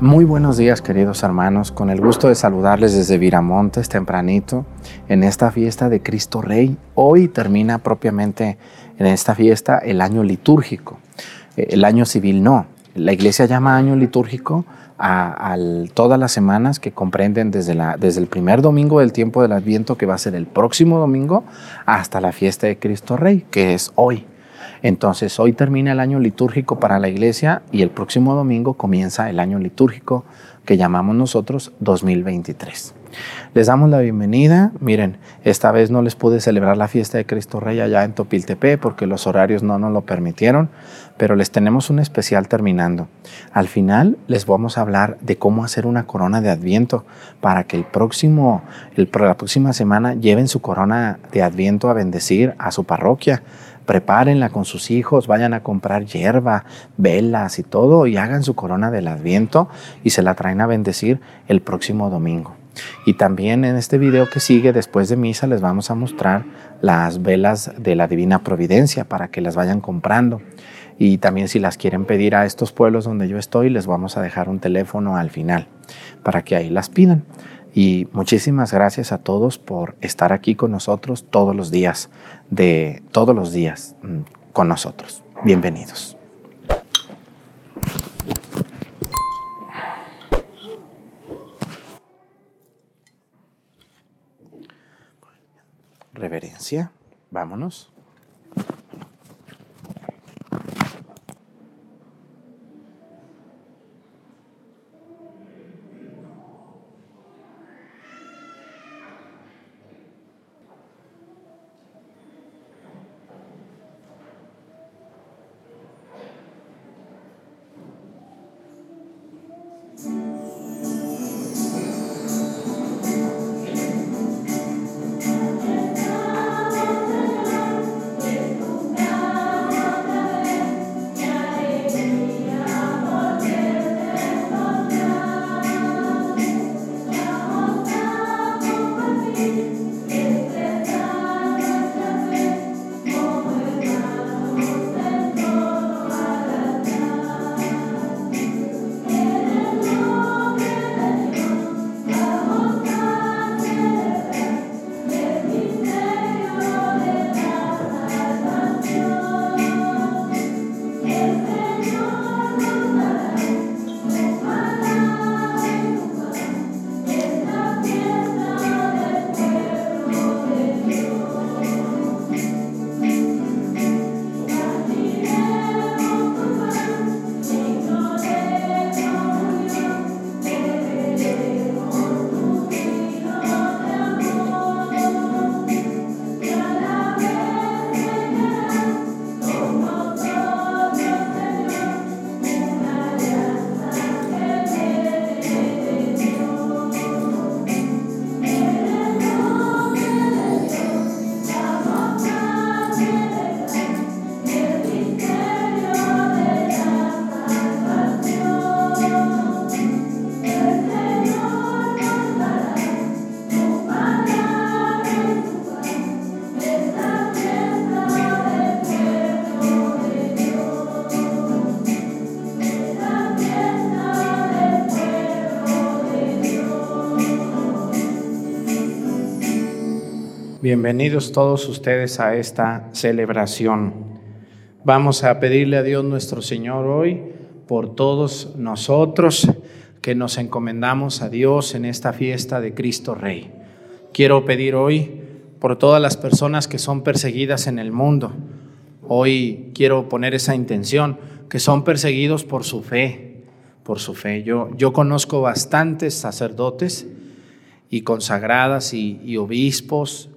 Muy buenos días queridos hermanos, con el gusto de saludarles desde Viramontes tempranito en esta fiesta de Cristo Rey. Hoy termina propiamente en esta fiesta el año litúrgico, eh, el año civil no. La iglesia llama año litúrgico a, todas las semanas que comprenden desde, el primer domingo del tiempo del Adviento, que va a ser el próximo domingo, hasta la fiesta de Cristo Rey, que es hoy. Entonces, hoy termina el año litúrgico para la iglesia y el próximo domingo comienza el año litúrgico que llamamos nosotros 2023. Les damos la bienvenida. Miren, esta vez no les pude celebrar la fiesta de Cristo Rey allá en Topiltepe porque los horarios no nos lo permitieron, pero les tenemos un especial terminando. Al final les vamos a hablar de cómo hacer una corona de Adviento para que el próximo, la próxima semana lleven su corona de Adviento a bendecir a su parroquia prepárenla con sus hijos, vayan a comprar hierba, velas y todo y hagan su corona del adviento y se la traen a bendecir el próximo domingo. Y también en este video que sigue después de misa les vamos a mostrar las velas de la Divina Providencia para que las vayan comprando. Y también si las quieren pedir a estos pueblos donde yo estoy, les vamos a dejar un teléfono al final para que ahí las pidan. Y muchísimas gracias a todos por estar aquí con nosotros todos los días, de todos los días mm, con nosotros. Bienvenidos. Reverencia, vámonos. Jesus. Bienvenidos todos ustedes a esta celebración. Vamos a pedirle a Dios nuestro Señor hoy por todos nosotros que nos encomendamos a Dios en esta fiesta de Cristo Rey. Quiero pedir hoy por todas las personas que son perseguidas en el mundo. Hoy quiero poner esa intención, que son perseguidos por su fe, por su fe. Yo, yo conozco bastantes sacerdotes y consagradas y, y obispos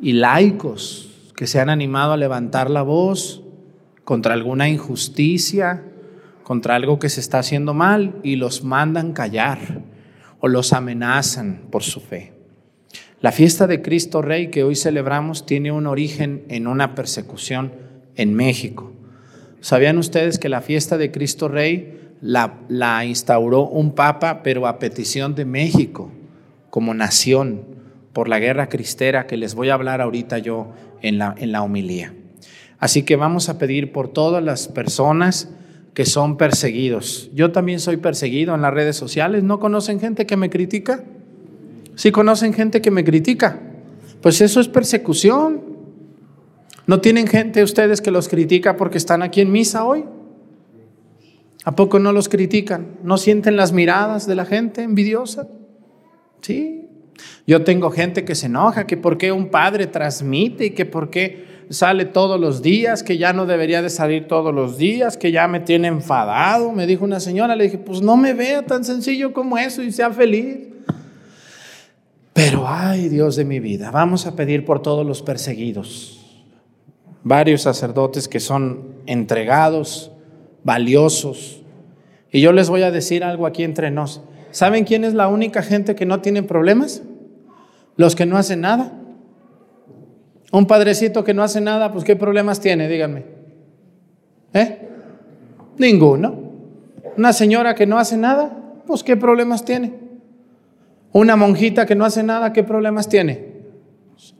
y laicos que se han animado a levantar la voz contra alguna injusticia, contra algo que se está haciendo mal y los mandan callar o los amenazan por su fe. La fiesta de Cristo Rey que hoy celebramos tiene un origen en una persecución en México. ¿Sabían ustedes que la fiesta de Cristo Rey la, la instauró un papa, pero a petición de México como nación? Por la guerra cristera que les voy a hablar ahorita yo en la, en la homilía. Así que vamos a pedir por todas las personas que son perseguidos. Yo también soy perseguido en las redes sociales. ¿No conocen gente que me critica? Sí conocen gente que me critica. Pues eso es persecución. ¿No tienen gente ustedes que los critica porque están aquí en misa hoy? ¿A poco no los critican? ¿No sienten las miradas de la gente envidiosa? Sí. Yo tengo gente que se enoja, que por qué un padre transmite y que por qué sale todos los días, que ya no debería de salir todos los días, que ya me tiene enfadado. Me dijo una señora, le dije, pues no me vea tan sencillo como eso y sea feliz. Pero, ay Dios de mi vida, vamos a pedir por todos los perseguidos. Varios sacerdotes que son entregados, valiosos. Y yo les voy a decir algo aquí entre nos. ¿Saben quién es la única gente que no tiene problemas? Los que no hacen nada. Un padrecito que no hace nada, pues ¿qué problemas tiene? Díganme. ¿Eh? Ninguno. Una señora que no hace nada, pues ¿qué problemas tiene? Una monjita que no hace nada, ¿qué problemas tiene?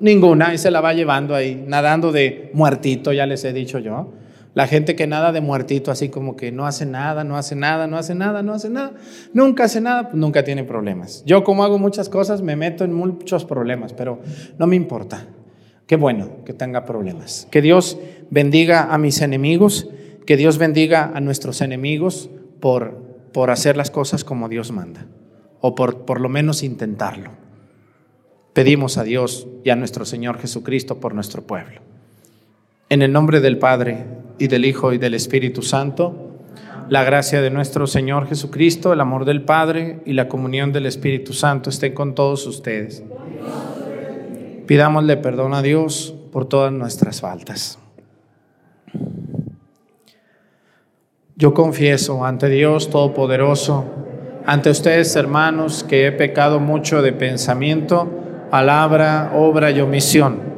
Ninguna, y se la va llevando ahí, nadando de muertito, ya les he dicho yo. La gente que nada de muertito, así como que no hace nada, no hace nada, no hace nada, no hace nada, nunca hace nada, pues nunca tiene problemas. Yo como hago muchas cosas, me meto en muchos problemas, pero no me importa. Qué bueno que tenga problemas. Que Dios bendiga a mis enemigos, que Dios bendiga a nuestros enemigos por, por hacer las cosas como Dios manda, o por, por lo menos intentarlo. Pedimos a Dios y a nuestro Señor Jesucristo por nuestro pueblo. En el nombre del Padre, y del Hijo y del Espíritu Santo, la gracia de nuestro Señor Jesucristo, el amor del Padre y la comunión del Espíritu Santo estén con todos ustedes. Pidámosle perdón a Dios por todas nuestras faltas. Yo confieso ante Dios Todopoderoso, ante ustedes hermanos, que he pecado mucho de pensamiento, palabra, obra y omisión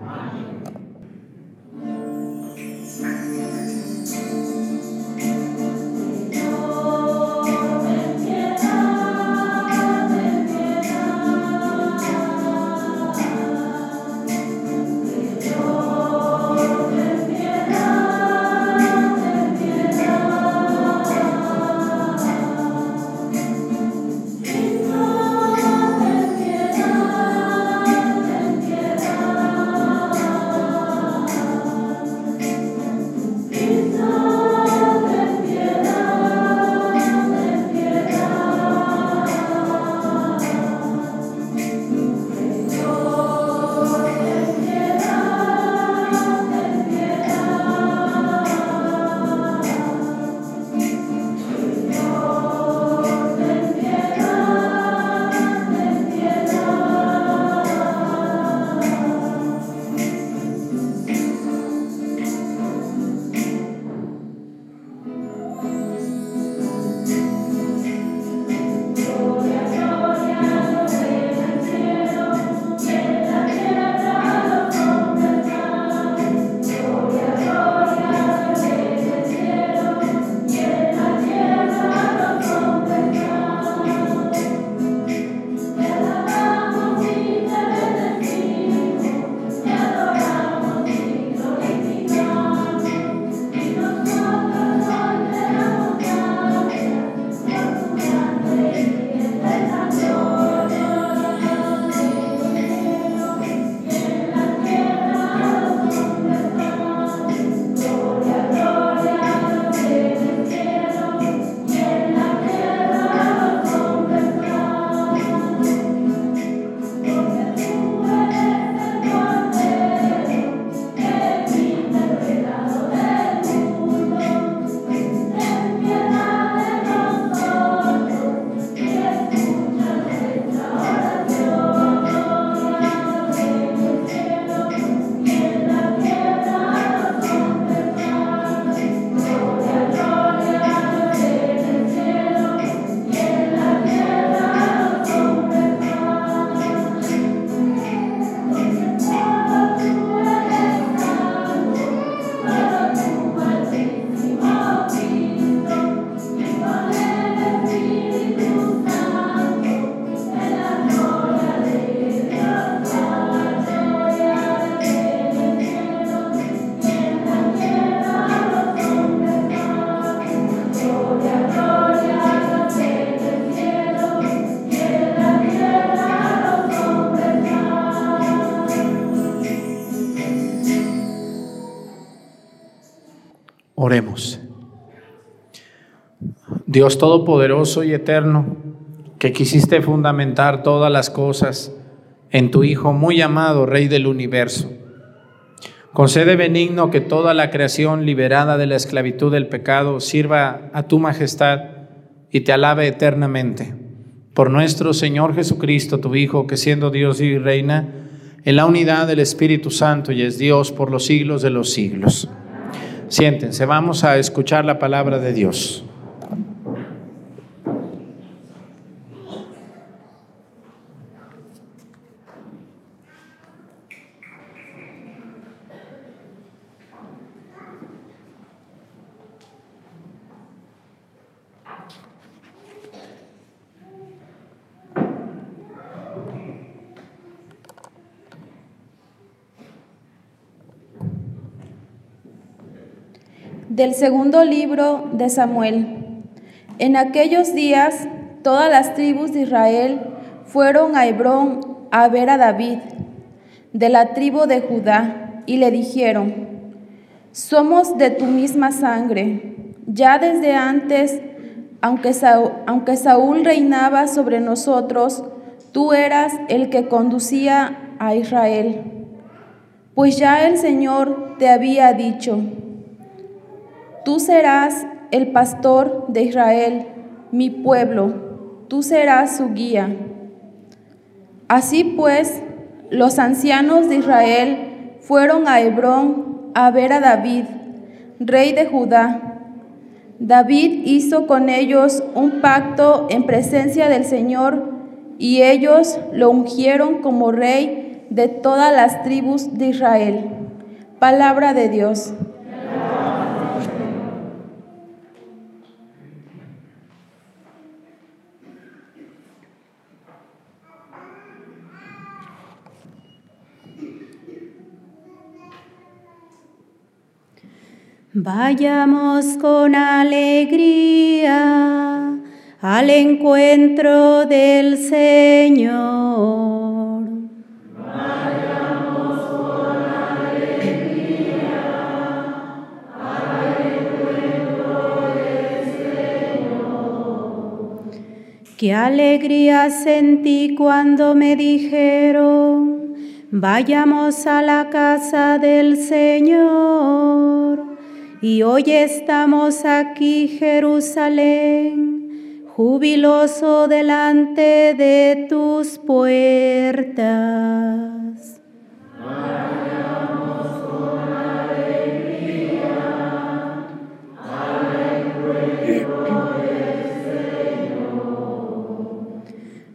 Dios Todopoderoso y Eterno, que quisiste fundamentar todas las cosas en tu Hijo muy amado, Rey del universo. Concede benigno que toda la creación liberada de la esclavitud del pecado sirva a tu majestad y te alabe eternamente. Por nuestro Señor Jesucristo, tu Hijo, que siendo Dios y reina en la unidad del Espíritu Santo y es Dios por los siglos de los siglos. Siéntense, vamos a escuchar la palabra de Dios. Del segundo libro de Samuel. En aquellos días todas las tribus de Israel fueron a Hebrón a ver a David, de la tribu de Judá, y le dijeron, somos de tu misma sangre. Ya desde antes, aunque Saúl, aunque Saúl reinaba sobre nosotros, tú eras el que conducía a Israel. Pues ya el Señor te había dicho, Tú serás el pastor de Israel, mi pueblo, tú serás su guía. Así pues, los ancianos de Israel fueron a Hebrón a ver a David, rey de Judá. David hizo con ellos un pacto en presencia del Señor y ellos lo ungieron como rey de todas las tribus de Israel. Palabra de Dios. Vayamos con alegría al encuentro del Señor. Vayamos con alegría al encuentro del Señor. Qué alegría sentí cuando me dijeron, vayamos a la casa del Señor. Y hoy estamos aquí, Jerusalén, jubiloso delante de tus puertas. Vayamos con alegría al del Señor.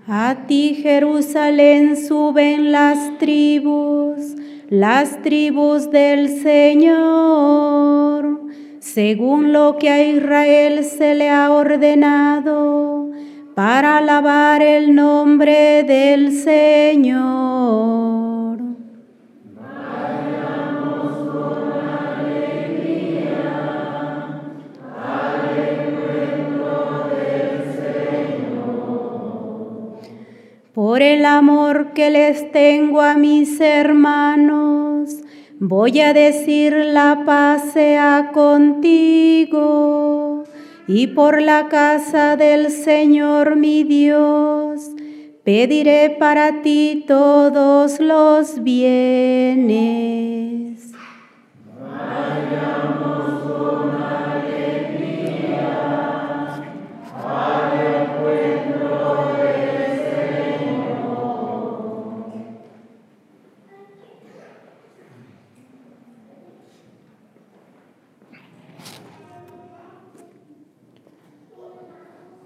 A ti, Jerusalén, suben las tribus, las tribus del Señor según lo que a Israel se le ha ordenado, para alabar el nombre del Señor. Por el amor que les tengo a mis hermanos, Voy a decir la paz sea contigo y por la casa del Señor mi Dios pediré para ti todos los bienes.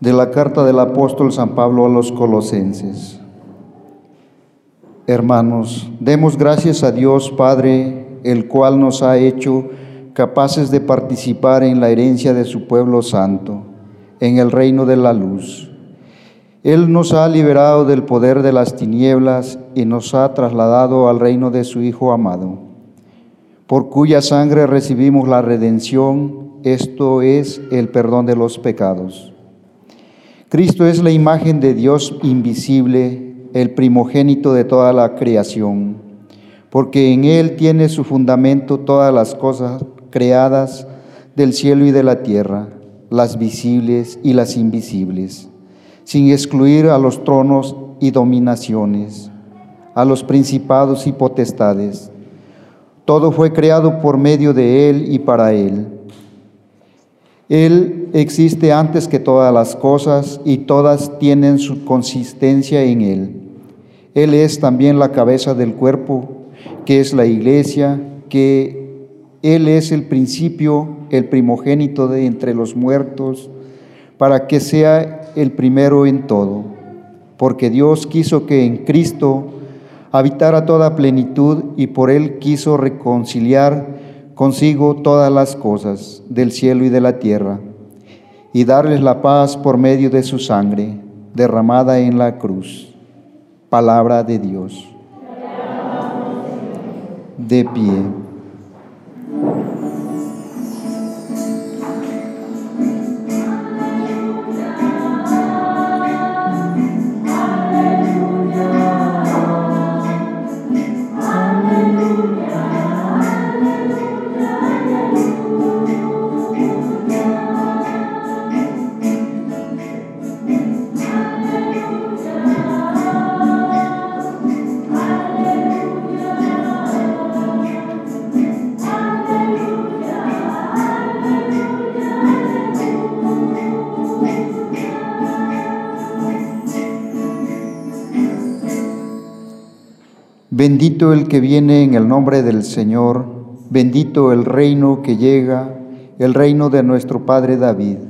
De la carta del apóstol San Pablo a los colosenses. Hermanos, demos gracias a Dios Padre, el cual nos ha hecho capaces de participar en la herencia de su pueblo santo, en el reino de la luz. Él nos ha liberado del poder de las tinieblas y nos ha trasladado al reino de su Hijo amado, por cuya sangre recibimos la redención, esto es el perdón de los pecados. Cristo es la imagen de Dios invisible, el primogénito de toda la creación, porque en Él tiene su fundamento todas las cosas creadas del cielo y de la tierra, las visibles y las invisibles, sin excluir a los tronos y dominaciones, a los principados y potestades. Todo fue creado por medio de Él y para Él. Él existe antes que todas las cosas y todas tienen su consistencia en Él. Él es también la cabeza del cuerpo, que es la iglesia, que Él es el principio, el primogénito de entre los muertos, para que sea el primero en todo, porque Dios quiso que en Cristo habitara toda plenitud y por Él quiso reconciliar consigo todas las cosas del cielo y de la tierra, y darles la paz por medio de su sangre derramada en la cruz. Palabra de Dios. De pie. Bendito el que viene en el nombre del Señor, bendito el reino que llega, el reino de nuestro Padre David.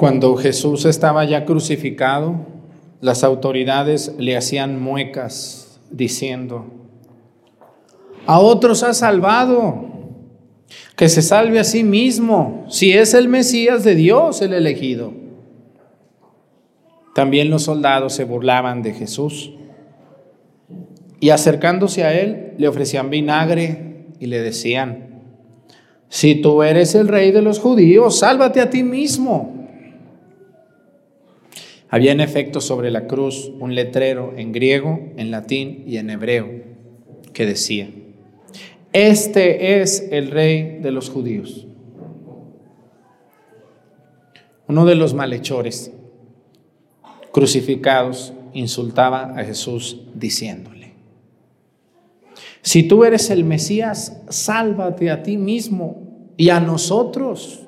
Cuando Jesús estaba ya crucificado, las autoridades le hacían muecas diciendo, a otros ha salvado, que se salve a sí mismo, si es el Mesías de Dios el elegido. También los soldados se burlaban de Jesús y acercándose a él le ofrecían vinagre y le decían, si tú eres el rey de los judíos, sálvate a ti mismo. Había en efecto sobre la cruz un letrero en griego, en latín y en hebreo que decía, este es el rey de los judíos. Uno de los malhechores crucificados insultaba a Jesús diciéndole, si tú eres el Mesías, sálvate a ti mismo y a nosotros.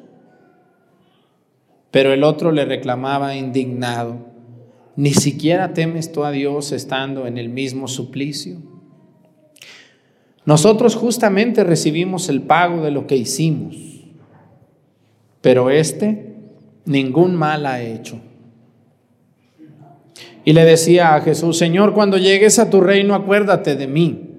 Pero el otro le reclamaba indignado, ¿ni siquiera temes tú a Dios estando en el mismo suplicio? Nosotros justamente recibimos el pago de lo que hicimos, pero este ningún mal ha hecho. Y le decía a Jesús, Señor, cuando llegues a tu reino, acuérdate de mí.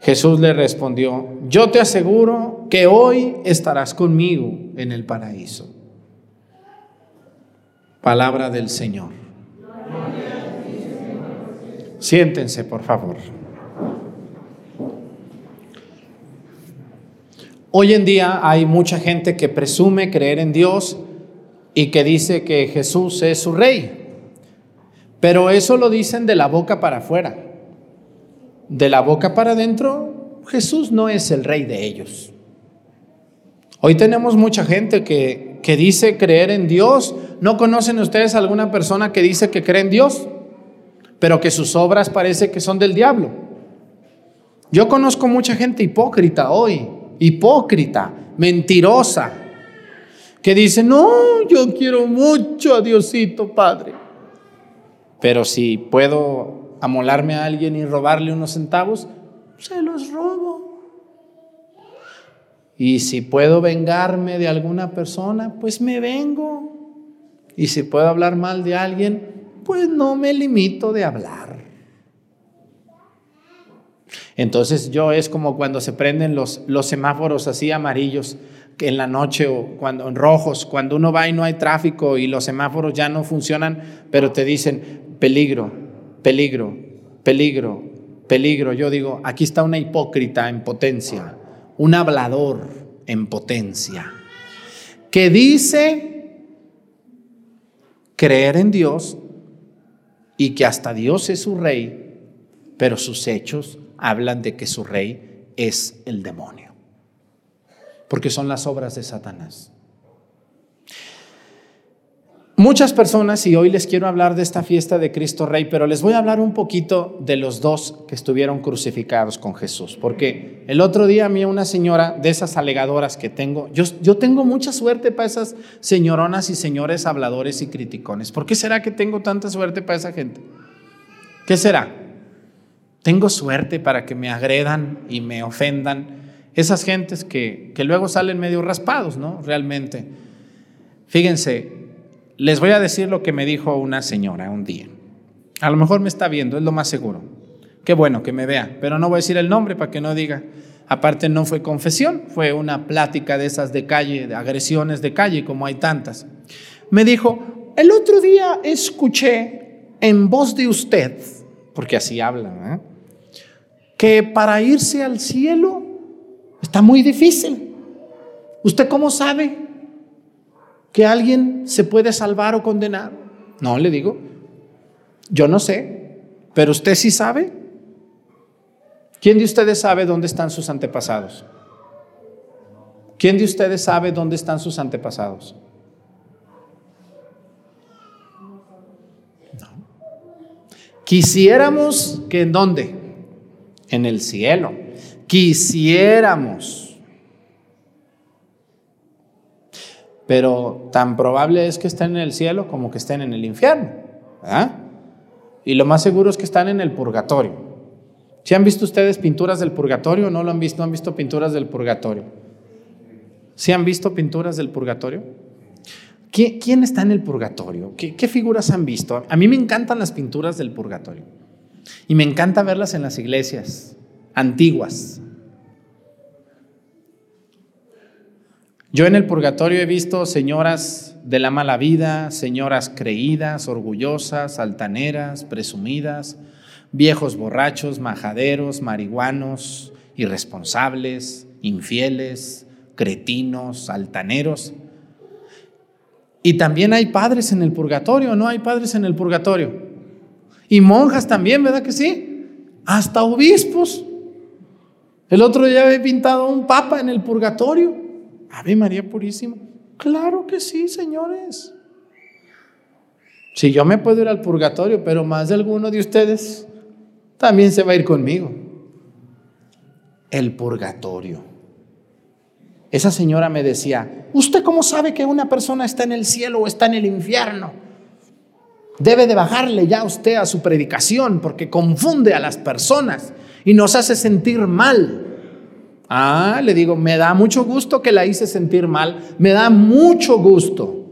Jesús le respondió, yo te aseguro que hoy estarás conmigo en el paraíso. Palabra del Señor. Siéntense, por favor. Hoy en día hay mucha gente que presume creer en Dios y que dice que Jesús es su rey. Pero eso lo dicen de la boca para afuera. De la boca para adentro, Jesús no es el rey de ellos. Hoy tenemos mucha gente que, que dice creer en Dios. ¿No conocen ustedes alguna persona que dice que cree en Dios, pero que sus obras parece que son del diablo? Yo conozco mucha gente hipócrita hoy, hipócrita, mentirosa, que dice, no, yo quiero mucho a Diosito Padre. Pero si puedo amolarme a alguien y robarle unos centavos, se los robo. Y si puedo vengarme de alguna persona, pues me vengo. Y si puedo hablar mal de alguien, pues no me limito de hablar. Entonces yo es como cuando se prenden los, los semáforos así amarillos en la noche o cuando en rojos, cuando uno va y no hay tráfico y los semáforos ya no funcionan, pero te dicen peligro, peligro, peligro, peligro. Yo digo, aquí está una hipócrita en potencia, un hablador en potencia, que dice creer en Dios y que hasta Dios es su rey, pero sus hechos hablan de que su rey es el demonio, porque son las obras de Satanás. Muchas personas, y hoy les quiero hablar de esta fiesta de Cristo Rey, pero les voy a hablar un poquito de los dos que estuvieron crucificados con Jesús, porque el otro día a mí una señora de esas alegadoras que tengo, yo, yo tengo mucha suerte para esas señoronas y señores habladores y criticones. ¿Por qué será que tengo tanta suerte para esa gente? ¿Qué será? Tengo suerte para que me agredan y me ofendan esas gentes que, que luego salen medio raspados, ¿no? Realmente. Fíjense, les voy a decir lo que me dijo una señora un día. A lo mejor me está viendo, es lo más seguro. Qué bueno que me vea, pero no voy a decir el nombre para que no diga. Aparte no fue confesión, fue una plática de esas de calle, de agresiones de calle, como hay tantas. Me dijo, el otro día escuché en voz de usted, porque así habla, ¿eh? que para irse al cielo está muy difícil. ¿Usted cómo sabe que alguien se puede salvar o condenar? No, le digo, yo no sé, pero usted sí sabe. ¿Quién de ustedes sabe dónde están sus antepasados? ¿Quién de ustedes sabe dónde están sus antepasados? No. Quisiéramos que en dónde? En el cielo. Quisiéramos. Pero tan probable es que estén en el cielo como que estén en el infierno. ¿verdad? Y lo más seguro es que están en el purgatorio. ¿Si han visto ustedes pinturas del purgatorio o no lo han visto? ¿No han visto pinturas del purgatorio? ¿Sí han visto pinturas del purgatorio? ¿Quién está en el purgatorio? ¿Qué, ¿Qué, figuras han visto? A mí me encantan las pinturas del purgatorio. Y me encanta verlas en las iglesias antiguas. Yo en el purgatorio he visto señoras de la mala vida, señoras creídas, orgullosas, altaneras, presumidas, viejos borrachos, majaderos, marihuanos, irresponsables, infieles, cretinos, altaneros. Y también hay padres en el purgatorio, ¿no hay padres en el purgatorio? Y monjas también, ¿verdad que sí? Hasta obispos. El otro día había pintado un papa en el purgatorio. Ave María Purísima. Claro que sí, señores. Si yo me puedo ir al purgatorio, pero más de alguno de ustedes también se va a ir conmigo. El purgatorio. Esa señora me decía, ¿usted cómo sabe que una persona está en el cielo o está en el infierno? Debe de bajarle ya usted a su predicación porque confunde a las personas y nos hace sentir mal. Ah, le digo, me da mucho gusto que la hice sentir mal, me da mucho gusto,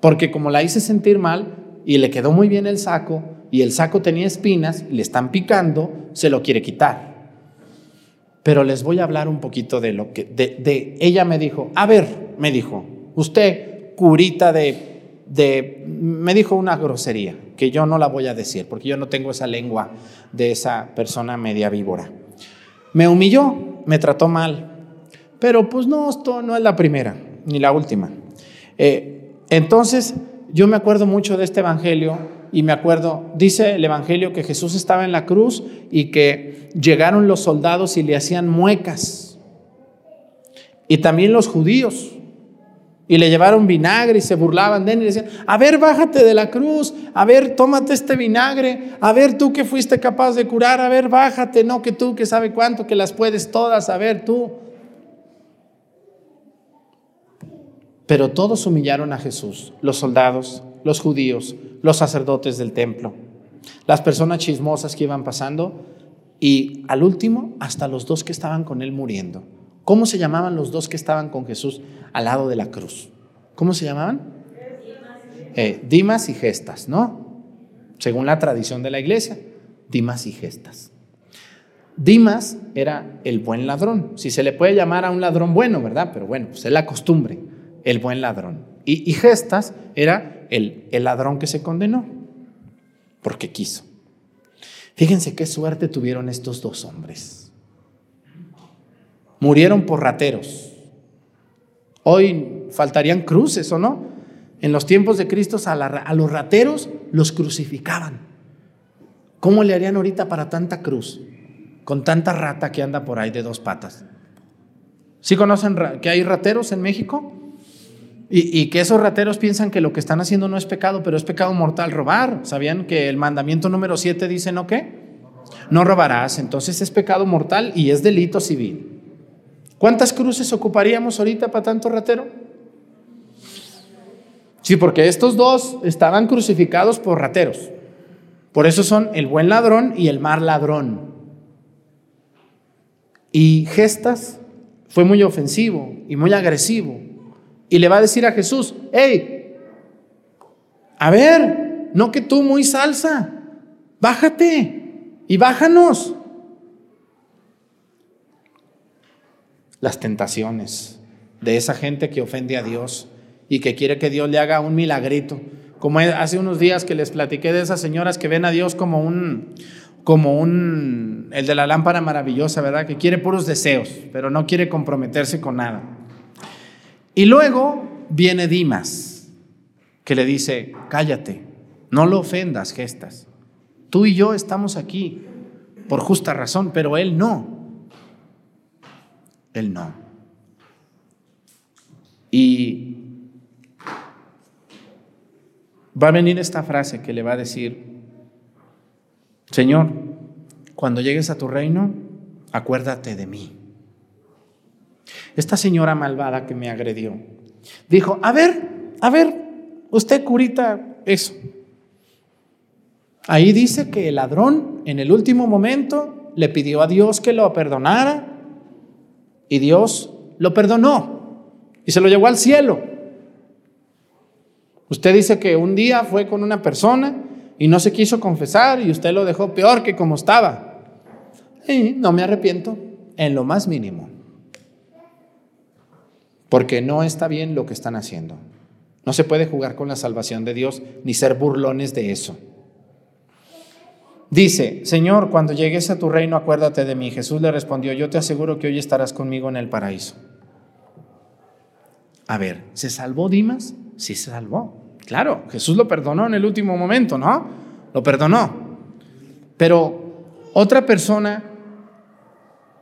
porque como la hice sentir mal y le quedó muy bien el saco, y el saco tenía espinas, y le están picando, se lo quiere quitar. Pero les voy a hablar un poquito de lo que, de, de ella me dijo, a ver, me dijo, usted, curita de, de, me dijo una grosería, que yo no la voy a decir, porque yo no tengo esa lengua de esa persona media víbora. Me humilló, me trató mal, pero pues no, esto no es la primera, ni la última. Eh, entonces, yo me acuerdo mucho de este evangelio y me acuerdo, dice el Evangelio que Jesús estaba en la cruz y que llegaron los soldados y le hacían muecas. Y también los judíos. Y le llevaron vinagre y se burlaban de él y decían, a ver, bájate de la cruz, a ver, tómate este vinagre, a ver, tú que fuiste capaz de curar, a ver, bájate, no que tú que sabe cuánto, que las puedes todas, a ver, tú. Pero todos humillaron a Jesús, los soldados, los judíos, los sacerdotes del templo. las personas chismosas que iban pasando y al último hasta los dos que estaban con él muriendo. ¿Cómo se llamaban los dos que estaban con Jesús al lado de la cruz? ¿Cómo se llamaban? Eh, Dimas y Gestas, ¿no? Según la tradición de la iglesia, Dimas y Gestas. Dimas era el buen ladrón. Si se le puede llamar a un ladrón bueno, ¿verdad? Pero bueno, pues es la costumbre, el buen ladrón. Y, Gestas era el, el ladrón que se condenó, porque quiso. Fíjense qué suerte tuvieron estos dos hombres. Murieron por rateros. Hoy faltarían cruces, ¿o no? En los tiempos de Cristo a, los rateros los crucificaban. ¿Cómo le harían ahorita para tanta cruz? con tanta rata que anda por ahí de dos patas. ¿Sí conocen que hay rateros en México? Y, que esos rateros piensan que lo que están haciendo no es pecado, pero es pecado mortal robar. ¿Sabían que el mandamiento número 7 dice no qué? No robarás. Entonces es pecado mortal y es delito civil. ¿Cuántas cruces ocuparíamos ahorita para tanto ratero? Sí, porque estos dos estaban crucificados por rateros. Por eso son el buen ladrón y el mal ladrón. Y Gestas fue muy ofensivo y muy agresivo. Y le va a decir a Jesús, hey, a ver, no que tú muy salsa, bájate y bájanos. Las tentaciones de esa gente que ofende a Dios y que quiere que Dios le haga un milagrito. Como hace unos días que les platiqué de esas señoras que ven a Dios como un, como un, el de la lámpara maravillosa, ¿verdad? Que quiere puros deseos, pero no quiere comprometerse con nada. Y luego viene Dimas, que le dice, cállate, no lo ofendas, gestas. Tú y yo estamos aquí por justa razón, pero él no. Él no. Y va a venir esta frase que le va a decir, Señor, cuando llegues a tu reino, acuérdate de mí. Esta señora malvada que me agredió dijo, a ver, a ver, usted curita eso. Ahí dice que el ladrón en el último momento le pidió a Dios que lo perdonara y Dios lo perdonó y se lo llevó al cielo. Usted dice que un día fue con una persona y no se quiso confesar y usted lo dejó peor que como estaba. Y no me arrepiento en lo más mínimo. Porque no está bien lo que están haciendo. No se puede jugar con la salvación de Dios ni ser burlones de eso. Dice, Señor, cuando llegues a tu reino, acuérdate de mí. Jesús le respondió, yo te aseguro que hoy estarás conmigo en el paraíso. A ver, ¿se salvó Dimas? Sí se salvó. Claro, Jesús lo perdonó en el último momento, ¿no? Lo perdonó. Pero otra persona,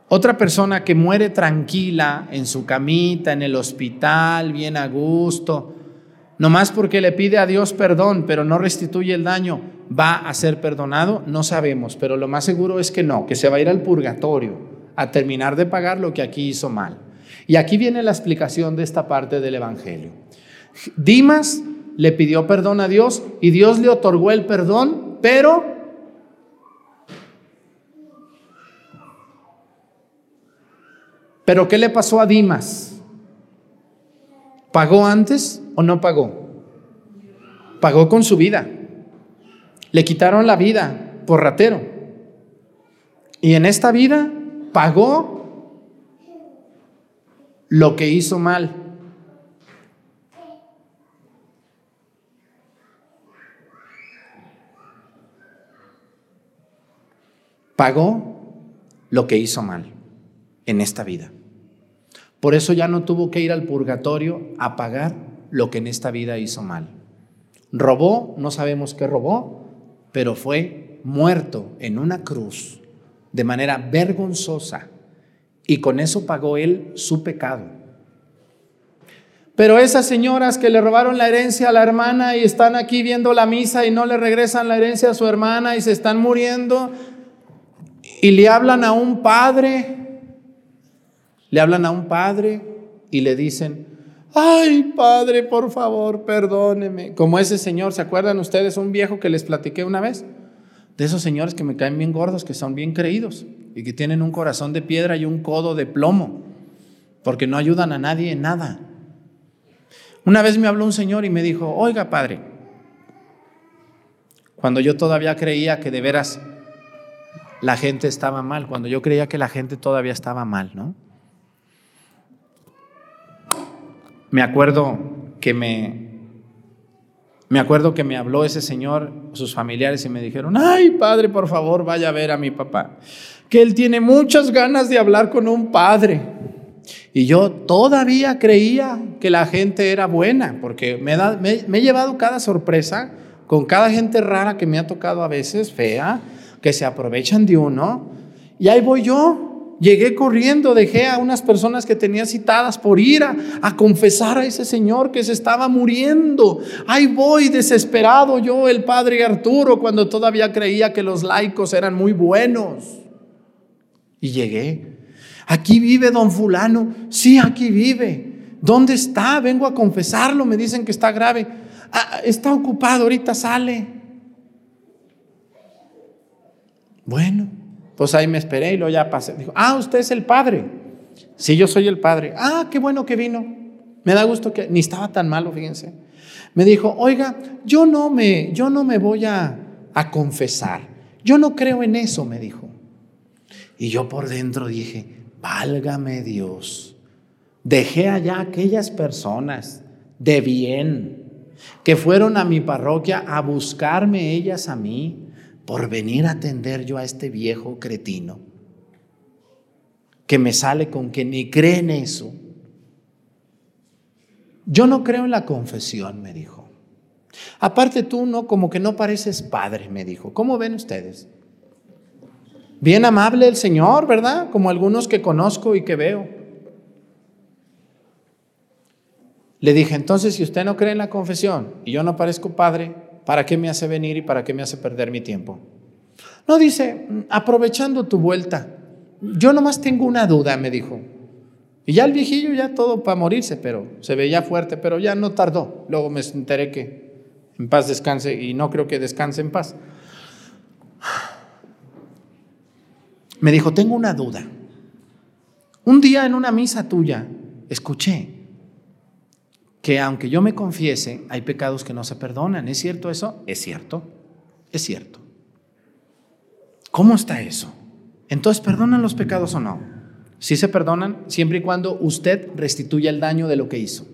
otra persona que muere tranquila en su camita, en el hospital, bien a gusto, nomás porque le pide a Dios perdón, pero no restituye el daño, ¿va a ser perdonado? No sabemos, pero lo más seguro es que no, que se va a ir al purgatorio a terminar de pagar lo que aquí hizo mal. Y aquí viene la explicación de esta parte del Evangelio. Dimas le pidió perdón a Dios y Dios le otorgó el perdón, pero pero ¿qué le pasó a Dimas? ¿Pagó antes o no pagó? Pagó con su vida. Le quitaron la vida por ratero. Y en esta vida pagó lo que hizo mal. pagó lo que hizo mal en esta vida. Por eso ya no tuvo que ir al purgatorio a pagar lo que en esta vida hizo mal. Robó, no sabemos qué robó, pero fue muerto en una cruz de manera vergonzosa y con eso pagó él su pecado. Pero esas señoras que le robaron la herencia a la hermana y están aquí viendo la misa y no le regresan la herencia a su hermana y se están muriendo, y le hablan a un padre, le hablan a un padre y le dicen, ay padre, por favor, perdóneme. Como ese señor, ¿se acuerdan ustedes? Un viejo que les platiqué una vez. De esos señores que me caen bien gordos, que son bien creídos y que tienen un corazón de piedra y un codo de plomo, porque no ayudan a nadie en nada. Una vez me habló un señor y me dijo, oiga padre, cuando yo todavía creía que de veras la gente estaba mal, cuando yo creía que la gente todavía estaba mal, ¿no? Me acuerdo que me me acuerdo que me habló ese señor, sus familiares y me dijeron, "Ay, padre, por favor, vaya a ver a mi papá, que él tiene muchas ganas de hablar con un padre." Y yo todavía creía que la gente era buena, porque me, me he llevado cada sorpresa con cada gente rara que me ha tocado a veces, fea, que se aprovechan de uno. Y ahí voy yo. Llegué corriendo, dejé a unas personas que tenía citadas por ir a, a, confesar a ese señor que se estaba muriendo. Ahí voy desesperado yo, el padre Arturo, cuando todavía creía que los laicos eran muy buenos. Y llegué. Aquí vive don fulano. Sí, aquí vive. ¿Dónde está? Vengo a confesarlo. Me dicen que está grave. Ah, está ocupado, ahorita sale. Bueno, pues ahí me esperé y luego ya pasé. Dijo, ah, usted es el padre. Sí, yo soy el padre. Ah, qué bueno que vino. Me da gusto que ni estaba tan malo, fíjense. Me dijo, oiga, yo no me, yo no me voy a, a confesar. Yo no creo en eso, me dijo. Y yo por dentro dije, válgame Dios. Dejé allá aquellas personas de bien que fueron a mi parroquia a buscarme ellas a mí por venir a atender yo a este viejo cretino que me sale con que ni cree en eso. Yo no creo en la confesión, me dijo. Aparte tú no, como que no pareces padre, me dijo. ¿Cómo ven ustedes? Bien amable el Señor, ¿verdad? Como algunos que conozco y que veo. Le dije, entonces, si usted no cree en la confesión y yo no parezco padre, ¿para qué me hace venir y para qué me hace perder mi tiempo? No dice, aprovechando tu vuelta, yo nomás tengo una duda, me dijo. Y ya el viejillo ya todo para morirse, pero se veía fuerte, pero ya no tardó. Luego me enteré que en paz descanse y no creo que descanse en paz. Me dijo, tengo una duda. Un día en una misa tuya escuché que aunque yo me confiese, hay pecados que no se perdonan. ¿Es cierto eso? Es cierto. Es cierto. ¿Cómo está eso? Entonces, ¿perdonan los pecados o no? Sí se perdonan siempre y cuando usted restituya el daño de lo que hizo.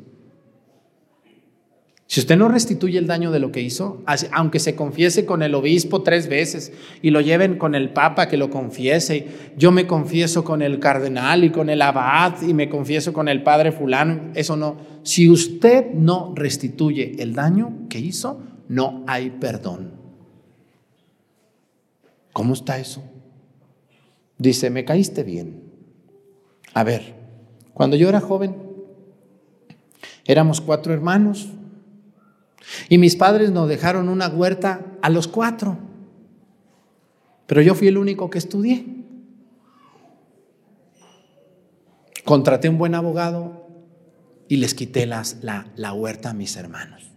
Si usted no restituye el daño de lo que hizo, aunque se confiese con el obispo tres veces y lo lleven con el papa que lo confiese, yo me confieso con el cardenal y con el abad y me confieso con el padre fulano, eso no. Si usted no restituye el daño que hizo, no hay perdón. ¿Cómo está eso? Dice, me caíste bien. A ver, cuando yo era joven, éramos cuatro hermanos, y mis padres nos dejaron una huerta a los cuatro. Pero yo fui el único que estudié. Contraté un buen abogado y les quité las, la, la huerta a mis hermanos.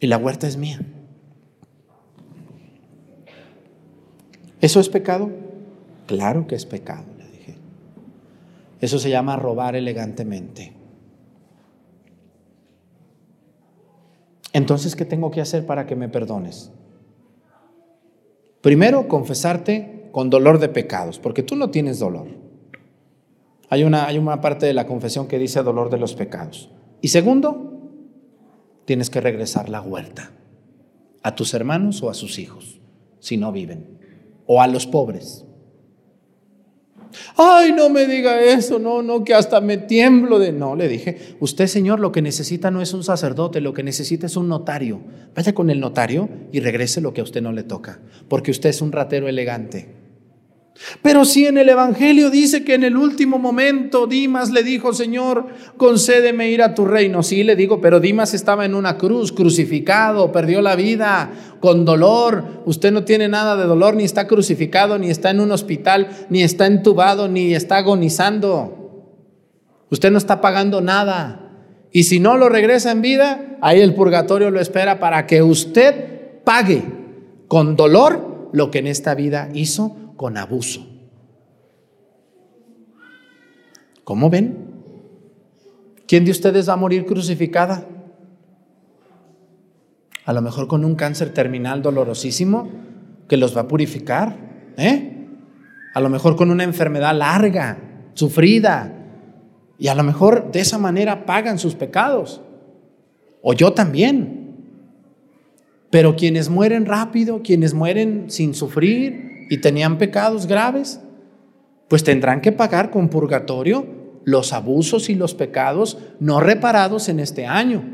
Y la huerta es mía. ¿Eso es pecado? Claro que es pecado, le dije. Eso se llama robar elegantemente. Entonces, ¿qué tengo que hacer para que me perdones? Primero, confesarte con dolor de pecados, porque tú no tienes dolor. Hay una, hay una parte de la confesión que dice dolor de los pecados. Y segundo, tienes que regresar la huerta a tus hermanos o a sus hijos, si no viven, o a los pobres. Ay, no me diga eso, no, no, que hasta me tiemblo de... No, le dije, usted señor lo que necesita no es un sacerdote, lo que necesita es un notario. Vaya con el notario y regrese lo que a usted no le toca, porque usted es un ratero elegante. Pero si en el Evangelio dice que en el último momento Dimas le dijo, Señor, concédeme ir a tu reino. Sí, le digo, pero Dimas estaba en una cruz, crucificado, perdió la vida con dolor. Usted no tiene nada de dolor, ni está crucificado, ni está en un hospital, ni está entubado, ni está agonizando. Usted no está pagando nada. Y si no lo regresa en vida, ahí el purgatorio lo espera para que usted pague con dolor lo que en esta vida hizo con abuso. ¿Cómo ven? ¿Quién de ustedes va a morir crucificada? A lo mejor con un cáncer terminal dolorosísimo que los va a purificar. ¿eh? A lo mejor con una enfermedad larga, sufrida. Y a lo mejor de esa manera pagan sus pecados. O yo también. Pero quienes mueren rápido, quienes mueren sin sufrir y tenían pecados graves, pues tendrán que pagar con purgatorio los abusos y los pecados no reparados en este año.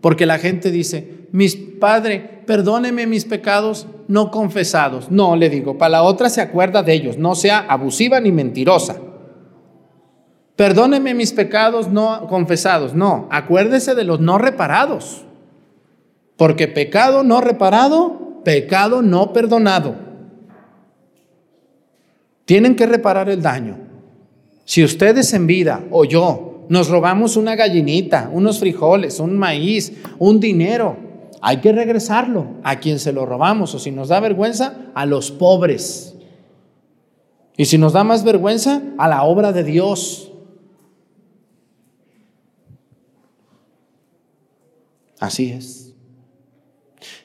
Porque la gente dice, mis padre, perdóneme mis pecados no confesados. No, le digo, para la otra se acuerda de ellos, no sea abusiva ni mentirosa. Perdóneme mis pecados no confesados. No, acuérdese de los no reparados. Porque pecado no reparado, pecado no perdonado. Tienen que reparar el daño. Si ustedes en vida o yo nos robamos una gallinita, unos frijoles, un maíz, un dinero, hay que regresarlo a quien se lo robamos o si nos da vergüenza, a los pobres. Y si nos da más vergüenza, a la obra de Dios. Así es.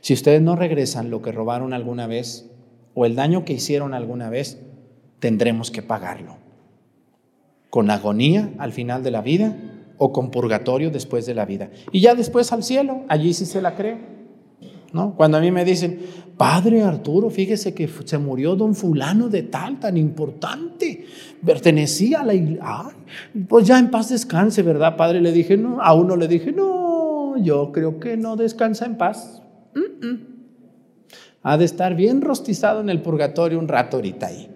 Si ustedes no regresan lo que robaron alguna vez o el daño que hicieron alguna vez, tendremos que pagarlo. Con agonía al final de la vida o con purgatorio después de la vida. Y ya después al cielo, allí sí se la cree. ¿No? Cuando a mí me dicen, Padre Arturo, fíjese que se murió don fulano de tal, tan importante, pertenecía a la iglesia, pues ya en paz descanse, ¿verdad, Padre? Le dije, no, a uno le dije, no, yo creo que no descansa en paz. Ha de estar bien rostizado en el purgatorio un rato ahorita ahí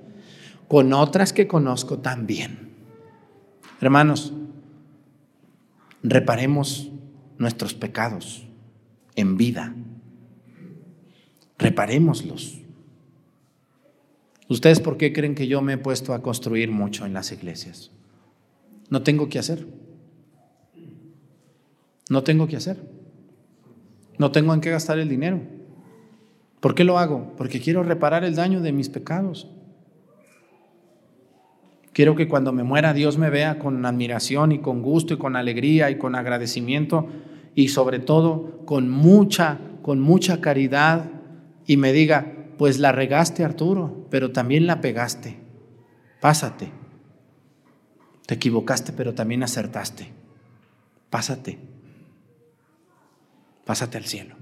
con otras que conozco también. Hermanos, reparemos nuestros pecados en vida. Reparémoslos. ¿Ustedes por qué creen que yo me he puesto a construir mucho en las iglesias? No tengo que hacer. No tengo que hacer. No tengo en qué gastar el dinero. ¿Por qué lo hago? Porque quiero reparar el daño de mis pecados. Quiero que cuando me muera Dios me vea con admiración y con gusto y con alegría y con agradecimiento y sobre todo con mucha, con mucha caridad y me diga, pues la regaste Arturo, pero también la pegaste. Pásate. Te equivocaste, pero también acertaste. Pásate. Pásate al cielo.